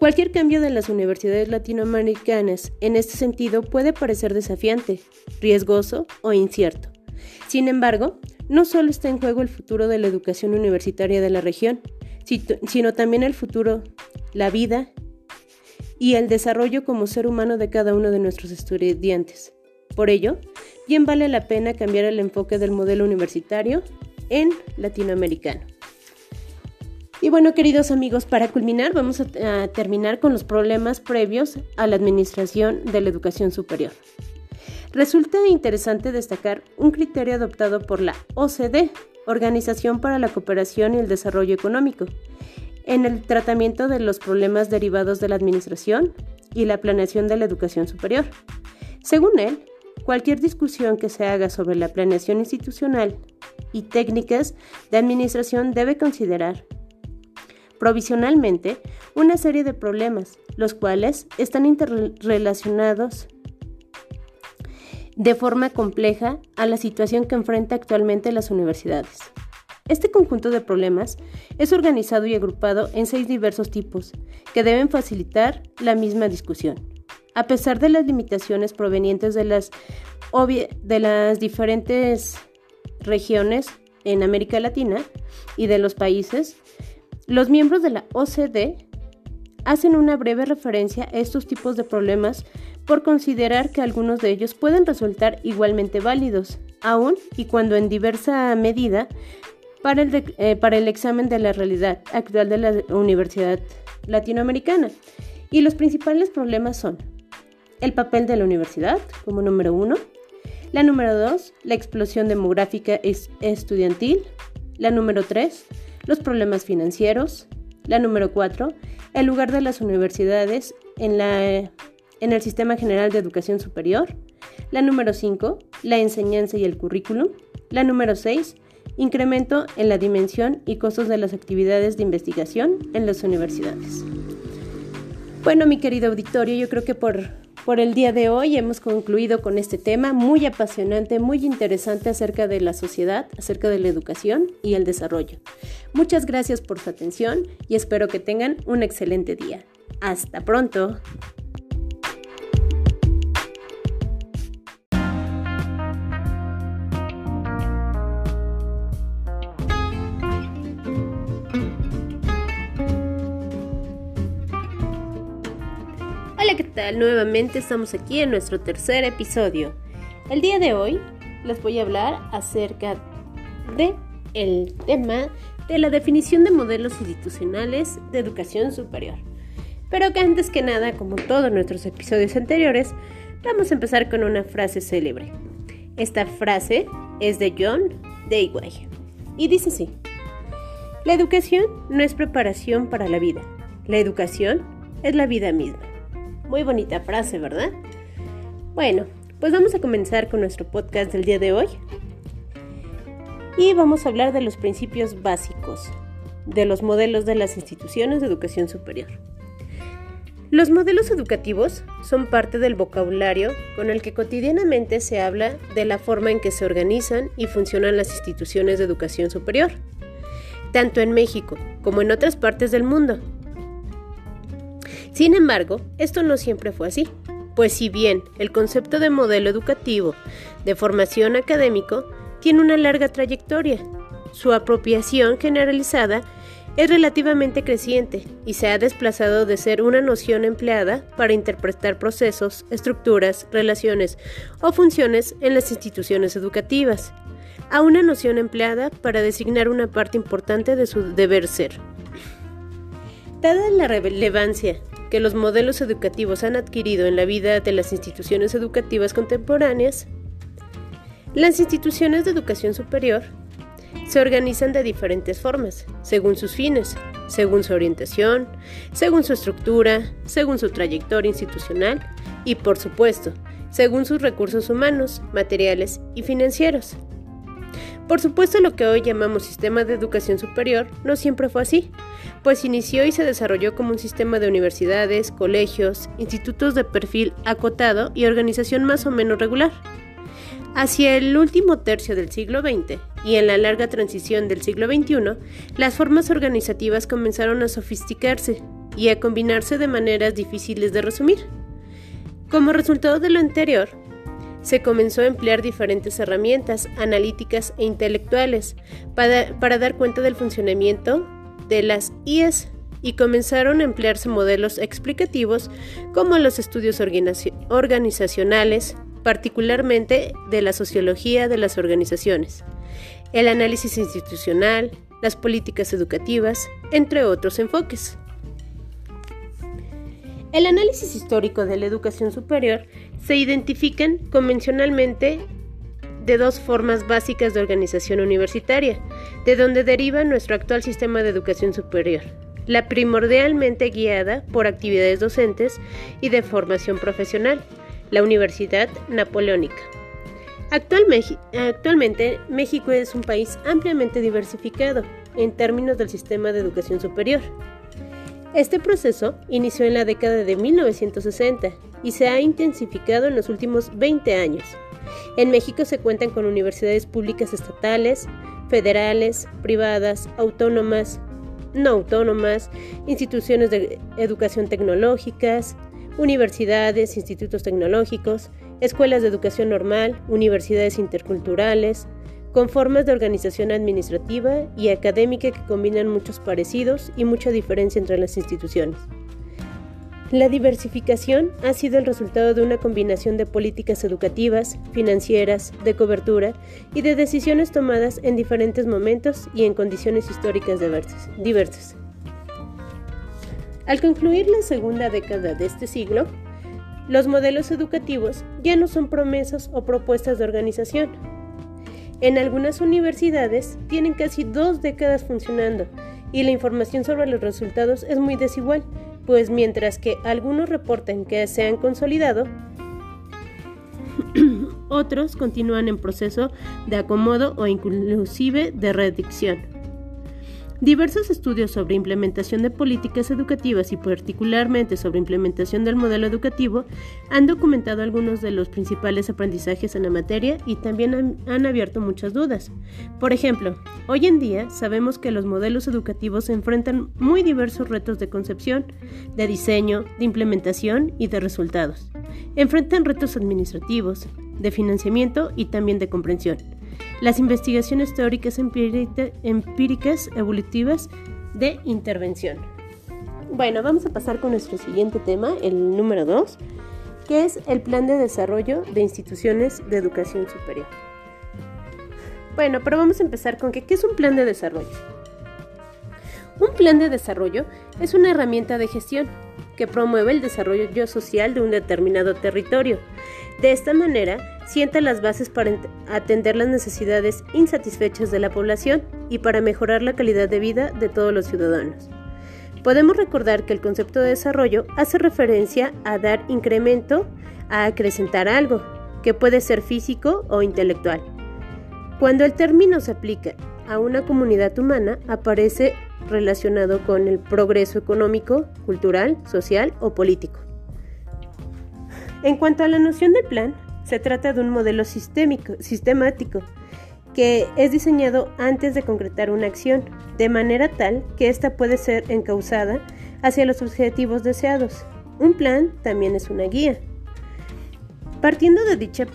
Cualquier cambio de las universidades latinoamericanas en este sentido puede parecer desafiante, riesgoso o incierto. Sin embargo, no solo está en juego el futuro de la educación universitaria de la región, sino también el futuro, la vida y el desarrollo como ser humano de cada uno de nuestros estudiantes. Por ello, bien vale la pena cambiar el enfoque del modelo universitario en latinoamericano. Y bueno, queridos amigos, para culminar vamos a, terminar con los problemas previos a la administración de la educación superior. Resulta interesante destacar un criterio adoptado por la OCDE, Organización para la Cooperación y el Desarrollo Económico, en el tratamiento de los problemas derivados de la administración y la planeación de la educación superior. Según él, cualquier discusión que se haga sobre la planeación institucional y técnicas de administración debe considerar provisionalmente una serie de problemas, los cuales están interrelacionados de forma compleja a la situación que enfrenta actualmente las universidades. Este conjunto de problemas es organizado y agrupado en seis diversos tipos que deben facilitar la misma discusión. A pesar de las limitaciones provenientes de las, de las diferentes regiones en América Latina y de los países, los miembros de la OCDE hacen una breve referencia a estos tipos de problemas por considerar que algunos de ellos pueden resultar igualmente válidos, aun y cuando en diversa medida para el, eh, para el examen de la realidad actual de la Universidad Latinoamericana. Y los principales problemas son el papel de la universidad como número uno, la número dos, la explosión demográfica estudiantil, la número tres, los problemas financieros, la número cuatro, el lugar de las universidades en, la, en el Sistema General de Educación Superior, la número cinco, la enseñanza y el currículum, la número seis, incremento en la dimensión y costos de las actividades de investigación en las universidades. Bueno, mi querido auditorio, yo creo que por, por el día de hoy hemos concluido con este tema muy apasionante, muy interesante acerca de la sociedad, acerca de la educación y el desarrollo. Muchas gracias por su atención y espero que tengan un excelente día. Hasta pronto. Nuevamente estamos aquí en nuestro tercer episodio. El día de hoy les voy a hablar acerca de el tema de la definición de modelos institucionales de educación superior. Pero antes que nada, como todos nuestros episodios anteriores, vamos a empezar con una frase célebre. Esta frase es de John Dewey y dice así: La educación no es preparación para la vida. La educación es la vida misma. Muy bonita frase, ¿verdad? Bueno, pues vamos a comenzar con nuestro podcast del día de hoy. Y vamos a hablar de los principios básicos de los modelos de las instituciones de educación superior. Los modelos educativos son parte del vocabulario con el que cotidianamente se habla de la forma en que se organizan y funcionan las instituciones de educación superior, tanto en México como en otras partes del mundo, sin embargo, esto no siempre fue así, pues si bien el concepto de modelo educativo de formación académico tiene una larga trayectoria, su apropiación generalizada es relativamente creciente y se ha desplazado de ser una noción empleada para interpretar procesos, estructuras, relaciones o funciones en las instituciones educativas, a una noción empleada para designar una parte importante de su deber ser. Dada la relevancia que los modelos educativos han adquirido en la vida de las instituciones educativas contemporáneas, las instituciones de educación superior se organizan de diferentes formas, según sus fines, según su orientación, según su estructura, según su trayectoria institucional y, por supuesto, según sus recursos humanos, materiales y financieros. Por supuesto, lo que hoy llamamos sistema de educación superior no siempre fue así, pues inició y se desarrolló como un sistema de universidades, colegios, institutos de perfil acotado y organización más o menos regular. Hacia el último tercio del siglo XX y en la larga transición del siglo XXI, las formas organizativas comenzaron a sofisticarse y a combinarse de maneras difíciles de resumir. Como resultado de lo anterior, se comenzó a emplear diferentes herramientas analíticas e intelectuales para, dar cuenta del funcionamiento de las IES y comenzaron a emplearse modelos explicativos como los estudios organizacionales, particularmente de la sociología de las organizaciones, el análisis institucional, las políticas educativas, entre otros enfoques. El análisis histórico de la educación superior se identifican convencionalmente de dos formas básicas de organización universitaria, de donde deriva nuestro actual sistema de educación superior. La primordialmente guiada por actividades docentes y de formación profesional, la Universidad Napoleónica. Actualmente, México es un país ampliamente diversificado en términos del sistema de educación superior. Este proceso inició en la década de 1960 y se ha intensificado en los últimos 20 años. En México se cuentan con universidades públicas estatales, federales, privadas, autónomas, no autónomas, instituciones de educación tecnológicas, universidades, institutos tecnológicos, escuelas de educación normal, universidades interculturales, con formas de organización administrativa y académica que combinan muchos parecidos y mucha diferencia entre las instituciones. La diversificación ha sido el resultado de una combinación de políticas educativas, financieras, de cobertura y de decisiones tomadas en diferentes momentos y en condiciones históricas diversas. Al concluir la segunda década de este siglo, los modelos educativos ya no son promesas o propuestas de organización. En algunas universidades tienen casi dos décadas funcionando y la información sobre los resultados es muy desigual pues mientras que algunos reportan que se han consolidado, otros continúan en proceso de acomodo o inclusive de redicción. Diversos estudios sobre implementación de políticas educativas y particularmente sobre implementación del modelo educativo han documentado algunos de los principales aprendizajes en la materia y también han, abierto muchas dudas. Por ejemplo, hoy en día sabemos que los modelos educativos enfrentan muy diversos retos de concepción, de diseño, de implementación y de resultados. Enfrentan retos administrativos, de financiamiento y también de comprensión las investigaciones teóricas empíricas evolutivas de intervención. Bueno, vamos a pasar con nuestro siguiente tema, el número 2, que es el Plan de Desarrollo de Instituciones de Educación Superior. Bueno, pero vamos a empezar con que, ¿qué es un plan de desarrollo? Un plan de desarrollo es una herramienta de gestión que promueve el desarrollo social de un determinado territorio. De esta manera, sienta las bases para atender las necesidades insatisfechas de la población y para mejorar la calidad de vida de todos los ciudadanos. Podemos recordar que el concepto de desarrollo hace referencia a dar incremento, a acrecentar algo, que puede ser físico o intelectual. Cuando el término se aplica a una comunidad humana, aparece relacionado con el progreso económico, cultural, social o político. En cuanto a la noción de plan, se trata de un modelo sistémico, sistemático que es diseñado antes de concretar una acción, de manera tal que ésta puede ser encauzada hacia los objetivos deseados. Un plan también es una guía. Partiendo de dicha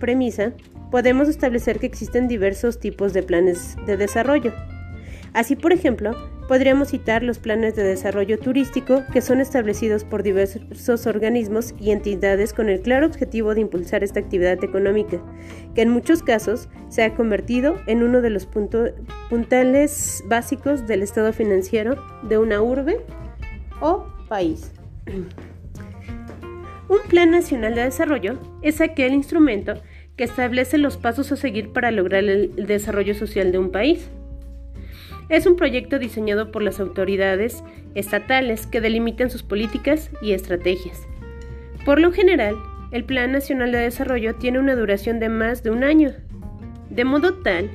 premisa, podemos establecer que existen diversos tipos de planes de desarrollo. Así, por ejemplo, Podríamos citar los planes de desarrollo turístico que son establecidos por diversos organismos y entidades con el claro objetivo de impulsar esta actividad económica, que en muchos casos se ha convertido en uno de los puntales básicos del estado financiero de una urbe o país. Un plan nacional de desarrollo es aquel instrumento que establece los pasos a seguir para lograr el desarrollo social de un país. Es un proyecto diseñado por las autoridades estatales que delimitan sus políticas y estrategias. Por lo general, el Plan Nacional de Desarrollo tiene una duración de más de un año, de modo tal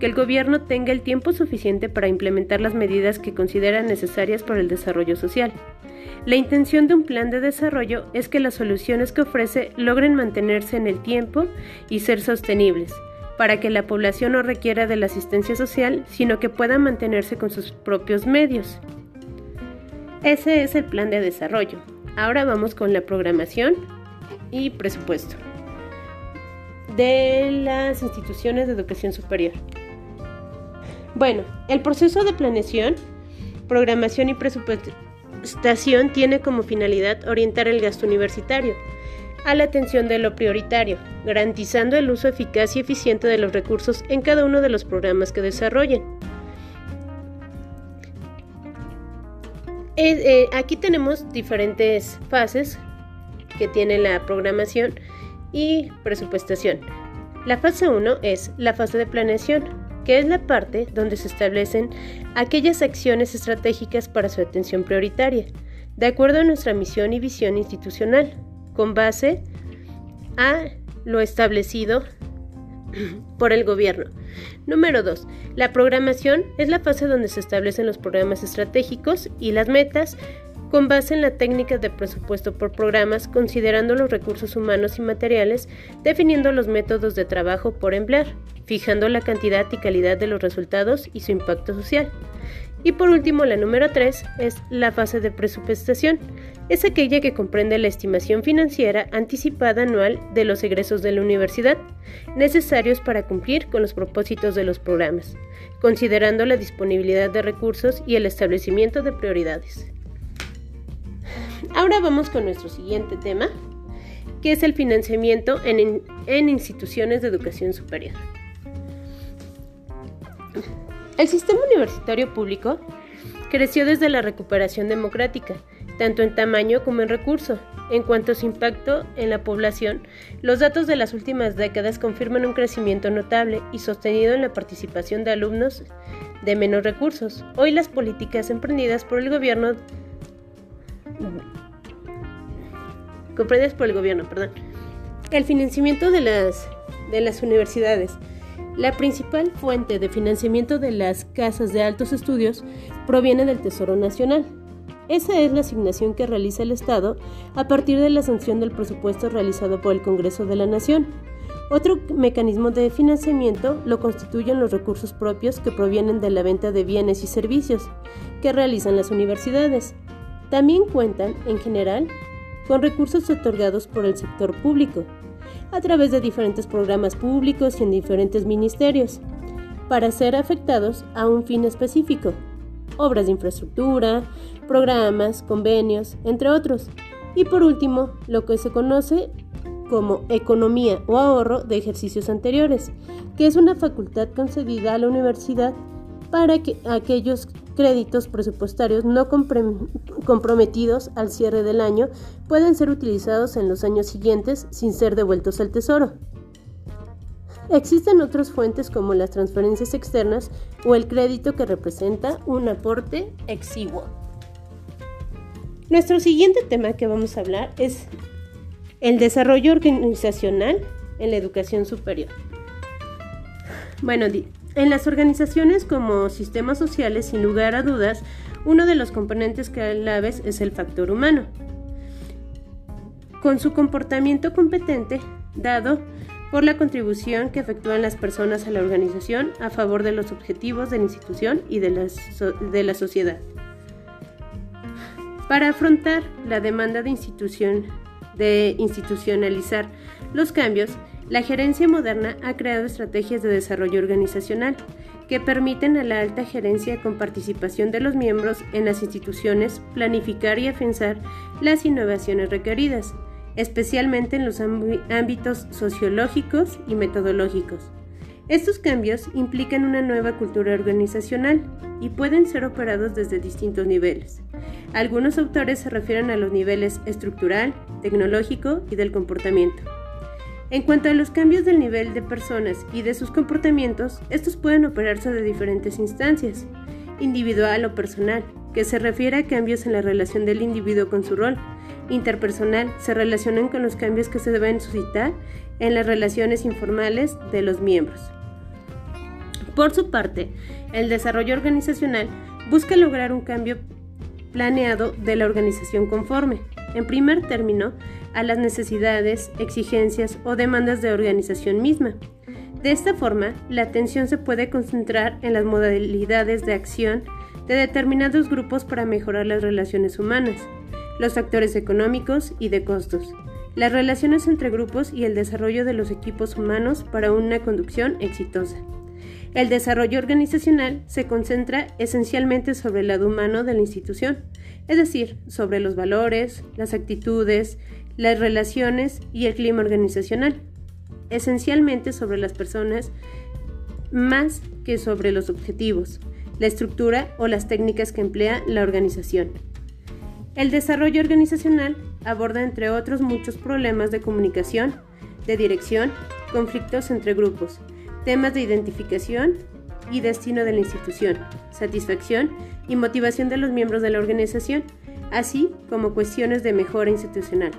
que el gobierno tenga el tiempo suficiente para implementar las medidas que considera necesarias para el desarrollo social. La intención de un plan de desarrollo es que las soluciones que ofrece logren mantenerse en el tiempo y ser sostenibles, para que la población no requiera de la asistencia social, sino que pueda mantenerse con sus propios medios. Ese es el plan de desarrollo. Ahora vamos con la programación y presupuesto de las instituciones de educación superior. Bueno, el proceso de planeación, programación y presupuestación tiene como finalidad orientar el gasto universitario a la atención de lo prioritario, garantizando el uso eficaz y eficiente de los recursos en cada uno de los programas que desarrollen. Eh, aquí tenemos diferentes fases que tiene la programación y presupuestación. La fase 1 es la fase de planeación, que es la parte donde se establecen aquellas acciones estratégicas para su atención prioritaria, de acuerdo a nuestra misión y visión institucional, con base a lo establecido por el gobierno. Número 2. La programación es la fase donde se establecen los programas estratégicos y las metas con base en la técnica de presupuesto por programas, considerando los recursos humanos y materiales, definiendo los métodos de trabajo por emplear, fijando la cantidad y calidad de los resultados y su impacto social. Y por último, la número 3 es la fase de presupuestación. Es aquella que comprende la estimación financiera anticipada anual de los egresos de la universidad, necesarios para cumplir con los propósitos de los programas, considerando la disponibilidad de recursos y el establecimiento de prioridades. Ahora vamos con nuestro siguiente tema, que es el financiamiento en, en instituciones de educación superior. El sistema universitario público creció desde la recuperación democrática, tanto en tamaño como en recurso. En cuanto a su impacto en la población, los datos de las últimas décadas confirman un crecimiento notable y sostenido en la participación de alumnos de menos recursos. Hoy las políticas emprendidas por el gobierno comprendidas por el gobierno, perdón. El financiamiento de las de las universidades la principal fuente de financiamiento de las casas de altos estudios proviene del Tesoro Nacional. Esa es la asignación que realiza el Estado a partir de la sanción del presupuesto realizado por el Congreso de la Nación. Otro mecanismo de financiamiento lo constituyen los recursos propios que provienen de la venta de bienes y servicios que realizan las universidades. También cuentan, en general, con recursos otorgados por el sector público, a través de diferentes programas públicos y en diferentes ministerios, para ser afectados a un fin específico, obras de infraestructura, programas, convenios, entre otros. Y por último, lo que se conoce como economía o ahorro de ejercicios anteriores, que es una facultad concedida a la universidad para que aquellos créditos presupuestarios no comprometidos al cierre del año pueden ser utilizados en los años siguientes sin ser devueltos al Tesoro. Existen otras fuentes como las transferencias externas o el crédito que representa un aporte exiguo. Nuestro siguiente tema que vamos a hablar es el desarrollo organizacional en la educación superior. Bueno, en las organizaciones como sistemas sociales, sin lugar a dudas, uno de los componentes claves es el factor humano. Con su comportamiento competente, dado por la contribución que efectúan las personas a la organización a favor de los objetivos de la institución y de la, de la sociedad. Para afrontar la demanda de, institución, de institucionalizar los cambios, la gerencia moderna ha creado estrategias de desarrollo organizacional que permiten a la alta gerencia con participación de los miembros en las instituciones planificar y afianzar las innovaciones requeridas, especialmente en los ámbitos sociológicos y metodológicos. Estos cambios implican una nueva cultura organizacional y pueden ser operados desde distintos niveles. Algunos autores se refieren a los niveles estructural, tecnológico y del comportamiento. En cuanto a los cambios del nivel de personas y de sus comportamientos, estos pueden operarse de diferentes instancias, individual o personal, que se refiere a cambios en la relación del individuo con su rol. Interpersonal se relacionan con los cambios que se deben suscitar en las relaciones informales de los miembros. Por su parte, el desarrollo organizacional busca lograr un cambio planeado de la organización conforme, en primer término, a las necesidades, exigencias o demandas de organización misma. De esta forma, la atención se puede concentrar en las modalidades de acción de determinados grupos para mejorar las relaciones humanas, los factores económicos y de costos, las relaciones entre grupos y el desarrollo de los equipos humanos para una conducción exitosa. El desarrollo organizacional se concentra esencialmente sobre el lado humano de la institución, es decir, sobre los valores, las actitudes, las relaciones y el clima organizacional, esencialmente sobre las personas más que sobre los objetivos, la estructura o las técnicas que emplea la organización. El desarrollo organizacional aborda entre otros muchos problemas de comunicación, de dirección, conflictos entre grupos, temas de identificación y destino de la institución, satisfacción y motivación de los miembros de la organización, así como cuestiones de mejora institucional,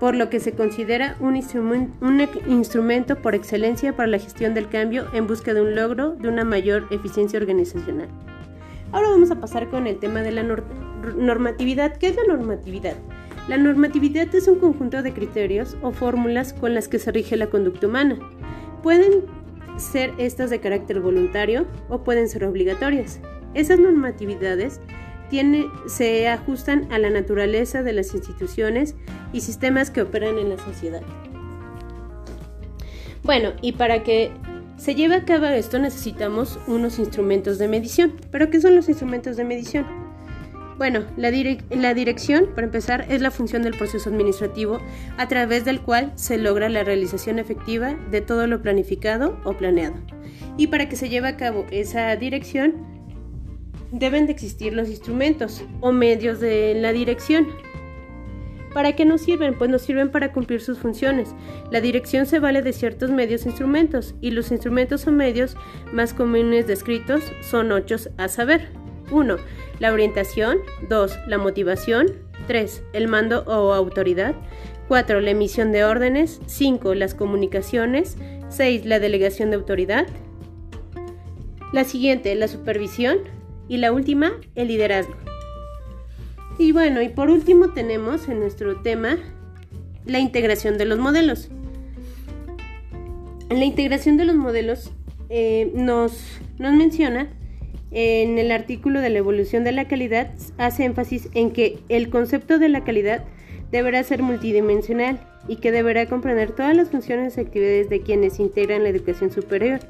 por lo que se considera un, instrumento por excelencia para la gestión del cambio en busca de un logro de una mayor eficiencia organizacional. Ahora vamos a pasar con el tema de la normatividad. ¿Qué es la normatividad? La normatividad es un conjunto de criterios o fórmulas con las que se rige la conducta humana. Pueden ser estas de carácter voluntario o pueden ser obligatorias. Esas normatividades se ajustan a la naturaleza de las instituciones y sistemas que operan en la sociedad. Bueno, y para que se lleve a cabo esto necesitamos unos instrumentos de medición. ¿Pero qué son los instrumentos de medición? Bueno, la, dirección, para empezar, es la función del proceso administrativo a través del cual se logra la realización efectiva de todo lo planificado o planeado. Y para que se lleve a cabo esa dirección, deben de existir los instrumentos o medios de la dirección. ¿Para qué nos sirven? Pues nos sirven para cumplir sus funciones. La dirección se vale de ciertos medios e instrumentos y los instrumentos o medios más comunes descritos son ocho a saber. 1. La orientación. 2. La motivación. 3. El mando o autoridad. 4. La emisión de órdenes. 5. Las comunicaciones. 6. La delegación de autoridad. La siguiente, la supervisión. Y la última, el liderazgo. Y bueno, y por último tenemos en nuestro tema la integración de los modelos. La integración de los modelos eh, nos, nos menciona en el artículo de la evolución de la calidad hace énfasis en que el concepto de la calidad deberá ser multidimensional y que deberá comprender todas las funciones y actividades de quienes integran la educación superior,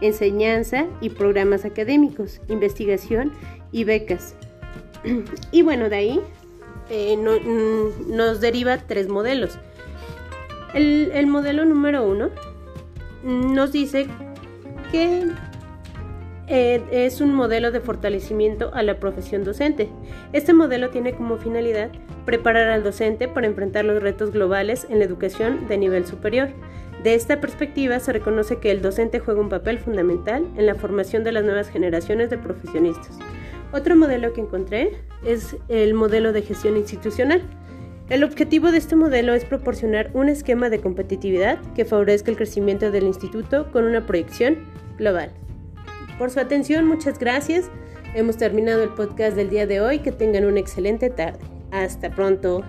enseñanza y programas académicos, investigación y becas. Y bueno, de ahí eh, mm, nos deriva tres modelos. El, el modelo número uno nos dice que eh, es un modelo de fortalecimiento a la profesión docente. Este modelo tiene como finalidad preparar al docente para enfrentar los retos globales en la educación de nivel superior. De esta perspectiva se reconoce que el docente juega un papel fundamental en la formación de las nuevas generaciones de profesionistas. Otro modelo que encontré es el modelo de gestión institucional. El objetivo de este modelo es proporcionar un esquema de competitividad que favorezca el crecimiento del instituto con una proyección global. Por su atención, muchas gracias. Hemos terminado el podcast del día de hoy. Que tengan una excelente tarde. Hasta pronto.